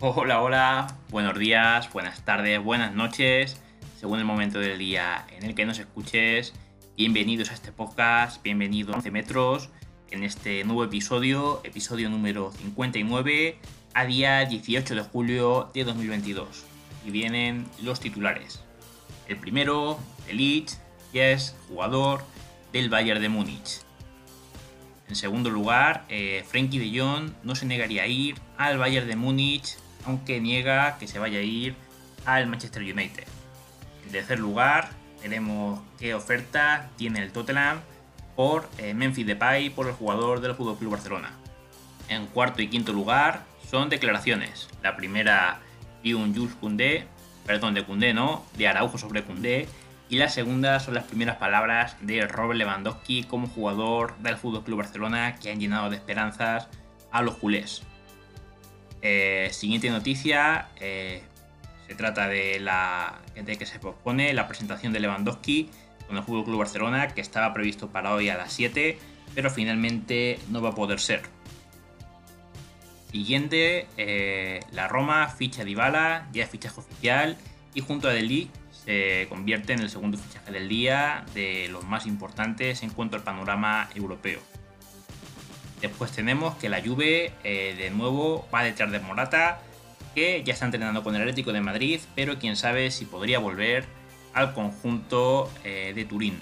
Hola, hola, buenos días, buenas tardes, buenas noches, según el momento del día en el que nos escuches. Bienvenidos a este podcast, bienvenidos a 11 metros en este nuevo episodio, episodio número 59, a día 18 de julio de 2022. Y vienen los titulares. El primero, Elite, que es jugador del Bayern de Múnich. En segundo lugar, eh, Frankie de Jong no se negaría a ir al Bayern de Múnich aunque niega que se vaya a ir al Manchester United. En tercer lugar, veremos qué oferta tiene el Tottenham por eh, Memphis Depay por el jugador del Fútbol Club Barcelona. En cuarto y quinto lugar son declaraciones. La primera de un Jules Koundé, perdón, de Koundé no, de Araujo sobre Koundé, y la segunda son las primeras palabras de Robert Lewandowski como jugador del Fútbol Club Barcelona que han llenado de esperanzas a los culés. Eh, siguiente noticia, eh, se trata de la de que se propone la presentación de Lewandowski con el Fútbol Club Barcelona, que estaba previsto para hoy a las 7, pero finalmente no va a poder ser. Siguiente, eh, la Roma ficha Dybala, ya es fichaje oficial, y junto a Deli se convierte en el segundo fichaje del día de los más importantes en cuanto al panorama europeo. Después tenemos que la Juve eh, de nuevo va detrás de Morata, que ya está entrenando con el Atlético de Madrid, pero quién sabe si podría volver al conjunto eh, de Turín.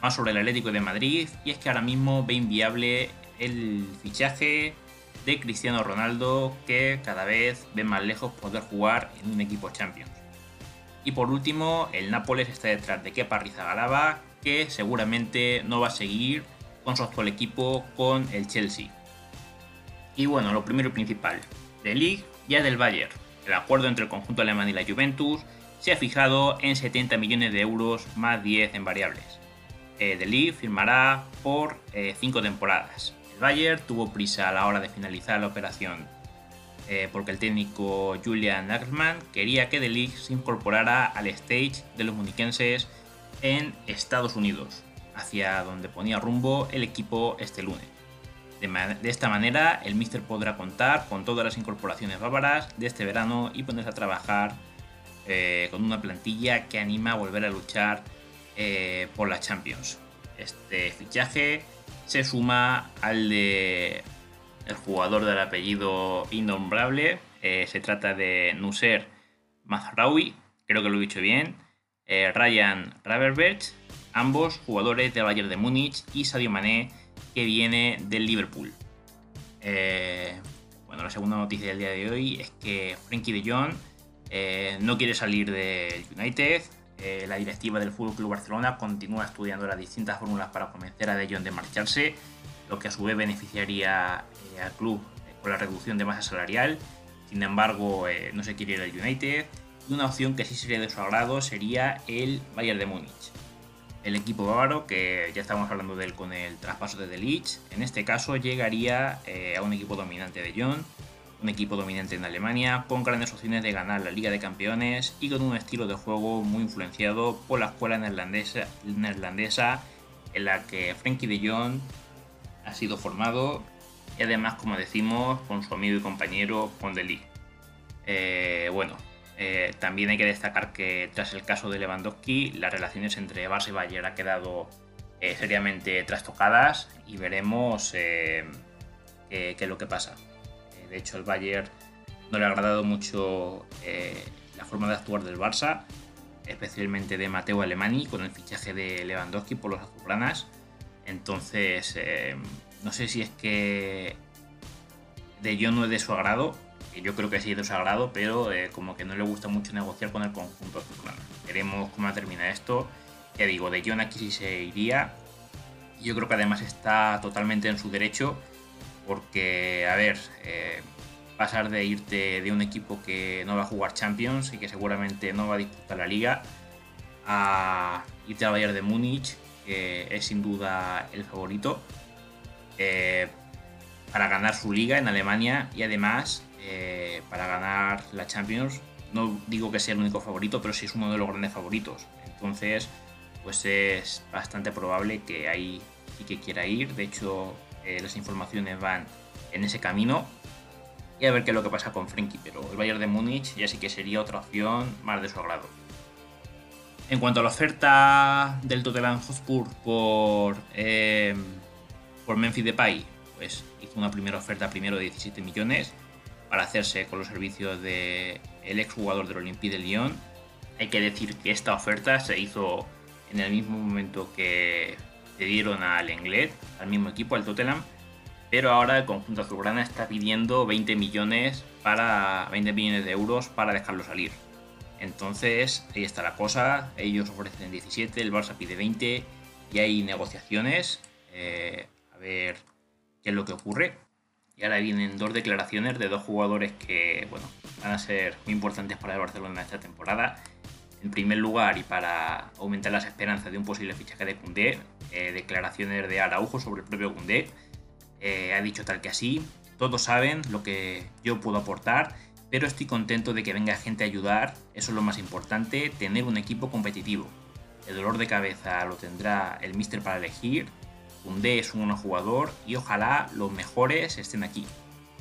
Más sobre el Atlético de Madrid, y es que ahora mismo ve inviable el fichaje de Cristiano Ronaldo, que cada vez ve más lejos poder jugar en un equipo Champions. Y por último, el Nápoles está detrás de Kepa Arrizabalaga, que seguramente no va a seguir con su actual equipo, con el Chelsea. Y bueno, lo primero y principal, de League ya del Bayern. El acuerdo entre el conjunto alemán y la Juventus se ha fijado en 70 millones de euros más 10 en variables. Eh, de League firmará por 5 eh, temporadas. El Bayern tuvo prisa a la hora de finalizar la operación eh, porque el técnico Julian Nagelsmann quería que De Ligt se incorporara al stage de los muniquenses en Estados Unidos hacia donde ponía rumbo el equipo este lunes. De, esta manera, el Mister podrá contar con todas las incorporaciones bárbaras de este verano y ponerse a trabajar eh, con una plantilla que anima a volver a luchar eh, por la Champions. Este fichaje se suma al de el jugador del apellido innombrable. Eh, se trata de Nusser Mazraoui, creo que lo he dicho bien. Ryan Raverberch ambos jugadores de Bayern de Múnich y Sadio Mané, que viene del Liverpool. Eh, bueno, la segunda noticia del día de hoy es que Frankie de Jong eh, no quiere salir del United. Eh, la directiva del Fútbol Club Barcelona continúa estudiando las distintas fórmulas para convencer a De Jong de marcharse, lo que a su vez beneficiaría al club con la reducción de masa salarial. Sin embargo, no se quiere ir al United. Y una opción que sí sería de su agrado sería el Bayern de Múnich el equipo bávaro, que ya estamos hablando de él con el traspaso de Delich, en este caso llegaría eh, a un equipo dominante de John, un equipo dominante en Alemania, con grandes opciones de ganar la Liga de Campeones y con un estilo de juego muy influenciado por la escuela neerlandesa, en la que Frankie de Jong ha sido formado y además, como decimos, con su amigo y compañero Con eh, bueno, eh, también hay que destacar que tras el caso de Lewandowski, las relaciones entre Barça y Bayern han quedado eh, seriamente trastocadas y veremos eh, qué, es lo que pasa. de hecho, el Bayern no le ha agradado mucho la forma de actuar del Barça, especialmente de Mateo Alemani con el fichaje de Lewandowski por los azulgranas. Entonces, no sé si es que de yo no es de su agrado yo creo que sí es sagrado, pero eh, como que no le gusta mucho negociar con el conjunto azulgrana. Veremos cómo termina esto. Ya digo, de John aquí sí se iría. Yo creo que además está totalmente en su derecho, porque, a ver, eh, pasar de irte de un equipo que no va a jugar Champions y que seguramente no va a disputar la liga, a irte al Bayern de Múnich, que es sin duda el favorito, eh, para ganar su liga en Alemania y además eh, para ganar la Champions. No digo que sea el único favorito, pero sí es uno de los grandes favoritos. Entonces, pues es bastante probable que ahí sí que quiera ir. De hecho, eh, las informaciones van en ese camino. y a ver qué es lo que pasa con Frenkie, pero el Bayern de Múnich ya sí que sería otra opción más de su agrado. En cuanto a la oferta del Tottenham Hotspur por, eh, por Memphis Depay, pues hizo una primera oferta primero de 17 millones para hacerse con los servicios del el exjugador del Olympique de Lyon. Hay que decir que esta oferta se hizo en el mismo momento que le dieron al Englet, al mismo equipo, al Tottenham, pero ahora el conjunto azulgrana está pidiendo 20 millones, para, 20 millones de euros para dejarlo salir. Entonces, ahí está la cosa. Ellos ofrecen 17, el Barça pide 20 y hay negociaciones. Eh, a ver qué es lo que ocurre. Y ahora vienen dos declaraciones de dos jugadores que bueno, van a ser muy importantes para el Barcelona esta temporada. En primer lugar, y para aumentar las esperanzas de un posible fichaje de Cundé, eh, declaraciones de Araujo sobre el propio Cundé. Eh, ha dicho tal que así, todos saben lo que yo puedo aportar, pero estoy contento de que venga gente a ayudar, eso es lo más importante, tener un equipo competitivo. El dolor de cabeza lo tendrá el Mister para elegir, D es un buen jugador y ojalá los mejores estén aquí.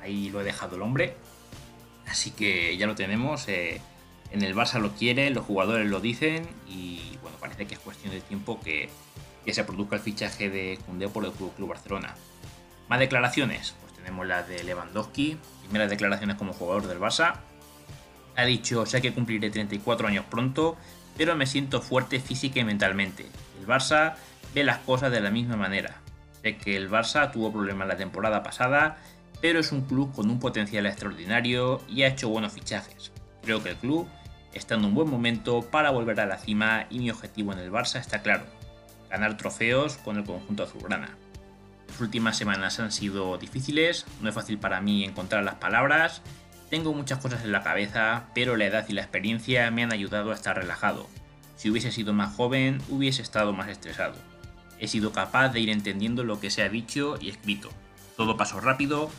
Ahí lo he dejado el hombre. Así que ya lo tenemos. Eh, en el Barça lo quiere, los jugadores lo dicen y bueno, parece que es cuestión de tiempo que, se produzca el fichaje de Cundé por el Club, Barcelona. Más declaraciones, pues tenemos la de Lewandowski, primeras declaraciones como jugador del Barça. Ha dicho, sé que cumpliré 34 años pronto, pero me siento fuerte física y mentalmente. El Barça ve las cosas de la misma manera. Sé que el Barça tuvo problemas la temporada pasada, pero es un club con un potencial extraordinario y ha hecho buenos fichajes. Creo que el club está en un buen momento para volver a la cima y mi objetivo en el Barça está claro, ganar trofeos con el conjunto azulgrana. Las últimas semanas han sido difíciles, no es fácil para mí encontrar las palabras, tengo muchas cosas en la cabeza, pero la edad y la experiencia me han ayudado a estar relajado. Si hubiese sido más joven, hubiese estado más estresado he sido capaz de ir entendiendo lo que se ha dicho y escrito. Todo pasó rápido,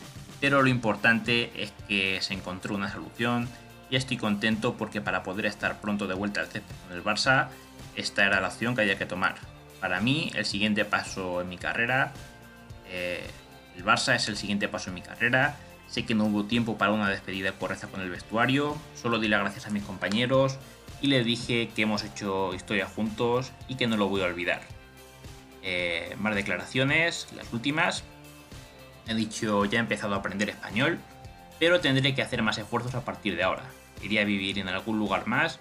pero lo importante es que se encontró una solución y estoy contento porque para poder estar pronto de vuelta al césped con el Barça, esta era la opción que había que tomar. Para mí, el siguiente paso en mi carrera, eh, el Barça es el siguiente paso en mi carrera. Sé que no hubo tiempo para una despedida correcta con el vestuario, solo di las gracias a mis compañeros y les dije que hemos hecho historia juntos y que no lo voy a olvidar. Eh, más declaraciones, las últimas. He dicho, ya he empezado a aprender español, pero tendré que hacer más esfuerzos a partir de ahora. Iría a vivir en algún lugar más,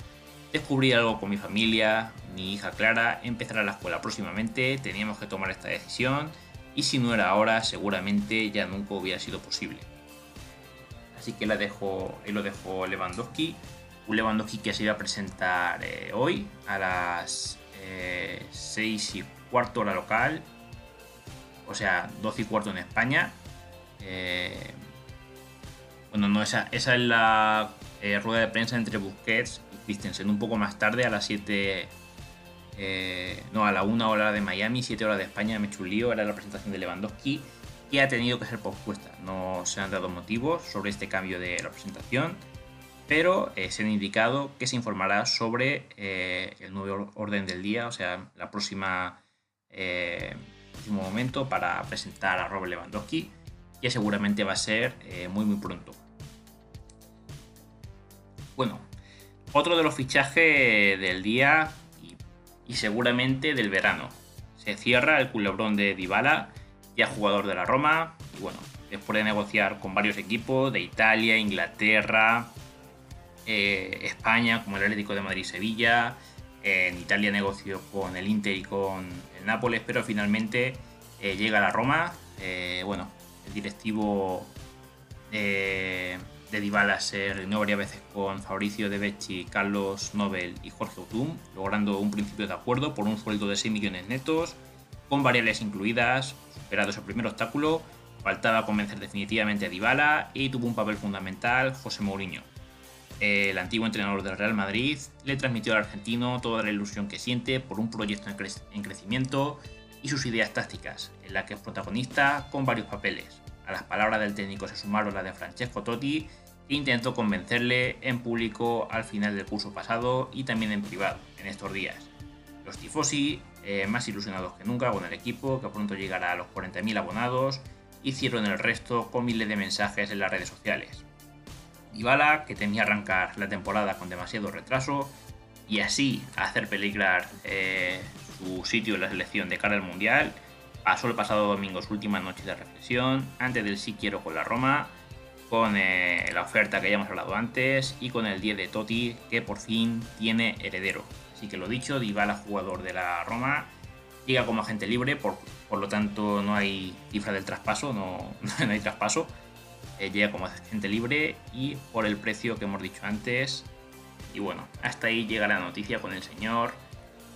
descubrir algo con mi familia, mi hija Clara, empezar a la escuela próximamente, teníamos que tomar esta decisión y si no era ahora, seguramente ya nunca hubiera sido posible. Así que la dejo, ahí lo dejo Lewandowski, un Lewandowski que se iba a presentar eh, hoy a las 6 eh, y cuarto hora local, o sea, 12 y cuarto en España. Eh, bueno, no, esa, esa es la eh, rueda de prensa entre Busquets y Christensen. Un poco más tarde, a las 7, no, a la 1 hora de Miami, 7 horas de España, me chulío, era la presentación de Lewandowski, que ha tenido que ser pospuesta. No se han dado motivos sobre este cambio de la presentación pero eh, se han indicado que se informará sobre eh, el nuevo orden del día, o sea, la próxima eh, próximo momento para presentar a Robert Lewandowski, que seguramente va a ser muy muy pronto. Bueno, otro de los fichajes del día y, seguramente del verano. Se cierra el culebrón de Dybala, ya jugador de la Roma, y bueno, después de negociar con varios equipos de Italia, Inglaterra, eh, España, como el Atlético de Madrid-Sevilla. En Italia negoció con el Inter y con el Nápoles, pero finalmente eh, llega a la Roma. Eh, bueno, el directivo de, de Dybala se reunió varias veces con Fabricio De Becci, Carlos Nobel y Jorge Otum, logrando un principio de acuerdo por un sueldo de 6 millones netos, con variables incluidas. Superados el primer obstáculo, faltaba convencer definitivamente a Dybala y tuvo un papel fundamental José Mourinho el antiguo entrenador del Real Madrid, le transmitió al argentino toda la ilusión que siente por un proyecto en, crecimiento y sus ideas tácticas, en la que es protagonista con varios papeles. A las palabras del técnico se sumaron las de Francesco Totti, que intentó convencerle en público al final del curso pasado y también en privado, en estos días. Los tifosi, eh, más ilusionados que nunca con el equipo, que pronto llegará a los 40.000 abonados hicieron el resto con miles de mensajes en las redes sociales. Dybala, que temía arrancar la temporada con demasiado retraso y así hacer peligrar eh, su sitio en la selección de cara al Mundial, pasó el pasado domingo su última noche de reflexión antes del sí quiero con la Roma, con eh, la oferta que hayamos hablado antes y con el 10 de Totti que por fin tiene heredero. Así que lo dicho, Dybala jugador de la Roma llega como agente libre, por, por lo tanto no hay cifra del traspaso, no, no hay traspaso. Eh, llega como agente libre y por el precio que hemos dicho antes. Y bueno, hasta ahí llega la noticia con el señor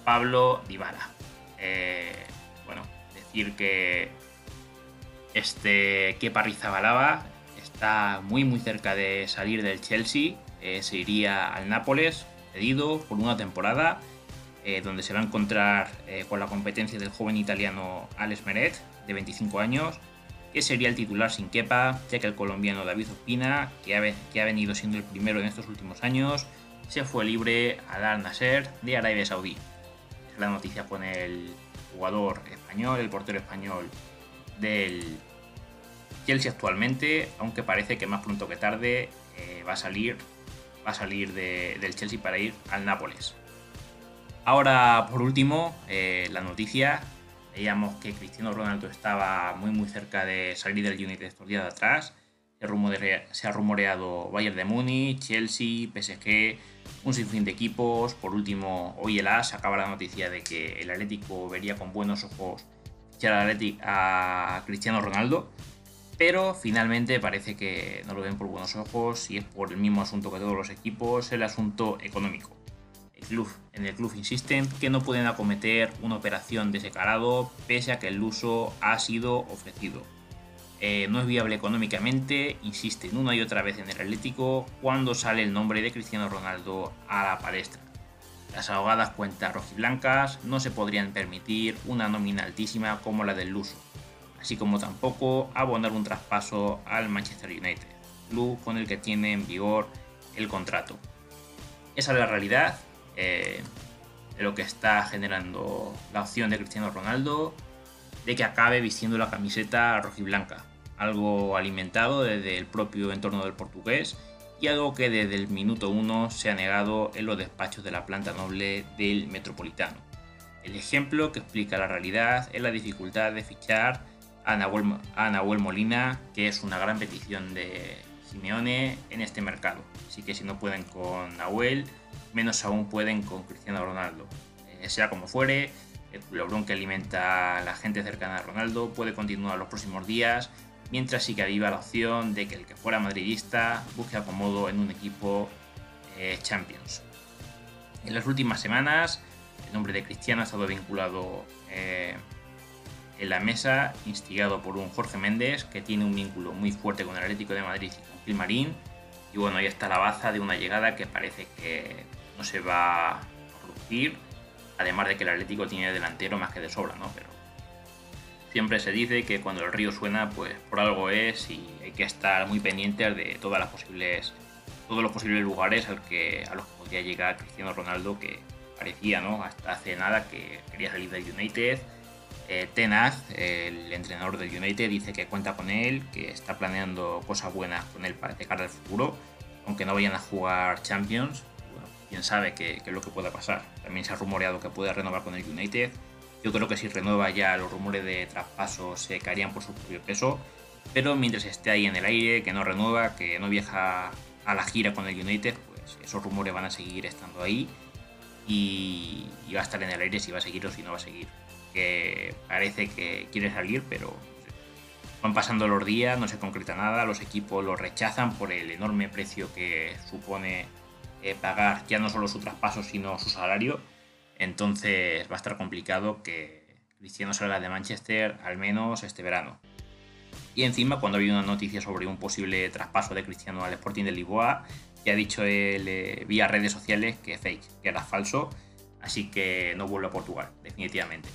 Pablo Dybala. Eh, bueno, decir que este Kepa Rizabalaga está muy muy cerca de salir del Chelsea. Eh, se iría al Nápoles, cedido por una temporada eh, donde se va a encontrar eh, con la competencia del joven italiano Alex Meret, de 25 años, que sería el titular sin quepa, ya que el colombiano David Ospina, que ha, venido siendo el primero en estos últimos años, se fue libre al Al Nasser de Arabia Saudí. La noticia con el jugador español, el portero español del Chelsea actualmente, aunque parece que más pronto que tarde eh, va a salir, va a salir del Chelsea para ir al Nápoles. Ahora, por último, eh, la noticia. Veíamos que Cristiano Ronaldo estaba muy muy cerca de salir del United estos días de atrás. Se, ha rumoreado Bayern de Múnich, Chelsea, PSG, un sinfín de equipos. Por último, hoy el AS acaba la noticia de que el Atlético vería con buenos ojos a Cristiano Ronaldo. Pero finalmente parece que no lo ven por buenos ojos y es por el mismo asunto que todos los equipos, el asunto económico en el club insisten que no pueden acometer una operación de ese calado pese a que el uso ha sido ofrecido. Eh, no es viable económicamente, insisten una y otra vez en el Atlético cuando sale el nombre de Cristiano Ronaldo a la palestra. Las ahogadas cuentas rojiblancas no se podrían permitir una nómina altísima como la del Luso, así como tampoco abonar un traspaso al Manchester United, club con el que tiene en vigor el contrato. Esa es la realidad eh, lo que está generando la opción de Cristiano Ronaldo de que acabe vistiendo la camiseta rojiblanca, algo alimentado desde el propio entorno del portugués y algo que desde el minuto uno se ha negado en los despachos de la planta noble del Metropolitano. El ejemplo que explica la realidad es la dificultad de fichar a Nahuel, a Nahuel Molina, que es una gran petición de Simeone en este mercado. Así que si no pueden con Nahuel, menos aún pueden con Cristiano Ronaldo. Eh, sea como fuere, el culebrón que alimenta a la gente cercana a Ronaldo puede continuar los próximos días, mientras sigue viva la opción de que el que fuera madridista busque acomodo en un equipo eh, Champions. En las últimas semanas, el nombre de Cristiano ha estado vinculado eh, en la mesa, instigado por un Jorge Méndez, que tiene un vínculo muy fuerte con el Atlético de Madrid y con Gilmarín. Y bueno, ahí está la baza de una llegada que parece que no se va a producir. Además de que el Atlético tiene delantero más que de sobra, ¿no? Pero siempre se dice que cuando el río suena, pues por algo es y hay que estar muy pendientes de todas las posibles, todos los posibles lugares al que, a los que podría llegar Cristiano Ronaldo, que parecía, ¿no? Hasta hace nada que quería salir del United. Eh, Tenaz, el entrenador del United, dice que cuenta con él, que está planeando cosas buenas con él para llegar al futuro, aunque no vayan a jugar Champions quién sabe qué, es lo que pueda pasar. También se ha rumoreado que puede renovar con el United. Yo creo que si renueva ya los rumores de traspaso se caerían por su propio peso. Pero mientras esté ahí en el aire, que no renueva, que no viaja a la gira con el United, pues esos rumores van a seguir estando ahí. Y, va a estar en el aire si va a seguir o si no va a seguir. Que parece que quiere salir, pero van pasando los días, no se concreta nada, los equipos lo rechazan por el enorme precio que supone eh, pagar ya no solo su traspaso, sino su salario. Entonces va a estar complicado que Cristiano salga de Manchester al menos este verano. Y encima, cuando ha una noticia sobre un posible traspaso de Cristiano al Sporting de Lisboa, ya ha dicho él eh, vía redes sociales que fake, que era falso, así que no vuelve a Portugal, definitivamente.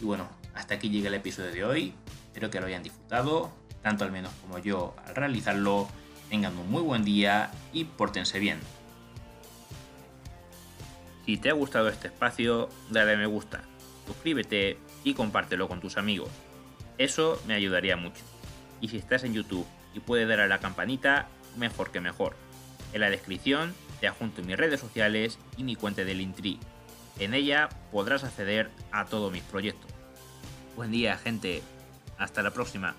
Y bueno, hasta aquí llega el episodio de hoy. Espero que lo hayan disfrutado, tanto al menos como yo al realizarlo. Tengan un muy buen día y pórtense bien. Si te ha gustado este espacio, dale a me gusta, suscríbete y compártelo con tus amigos. Eso me ayudaría mucho. Y si estás en YouTube y puedes dar a la campanita, mejor que mejor. En la descripción te adjunto mis redes sociales y mi cuenta del Intri. En ella podrás acceder a todos mis proyectos. Buen día, gente. Hasta la próxima.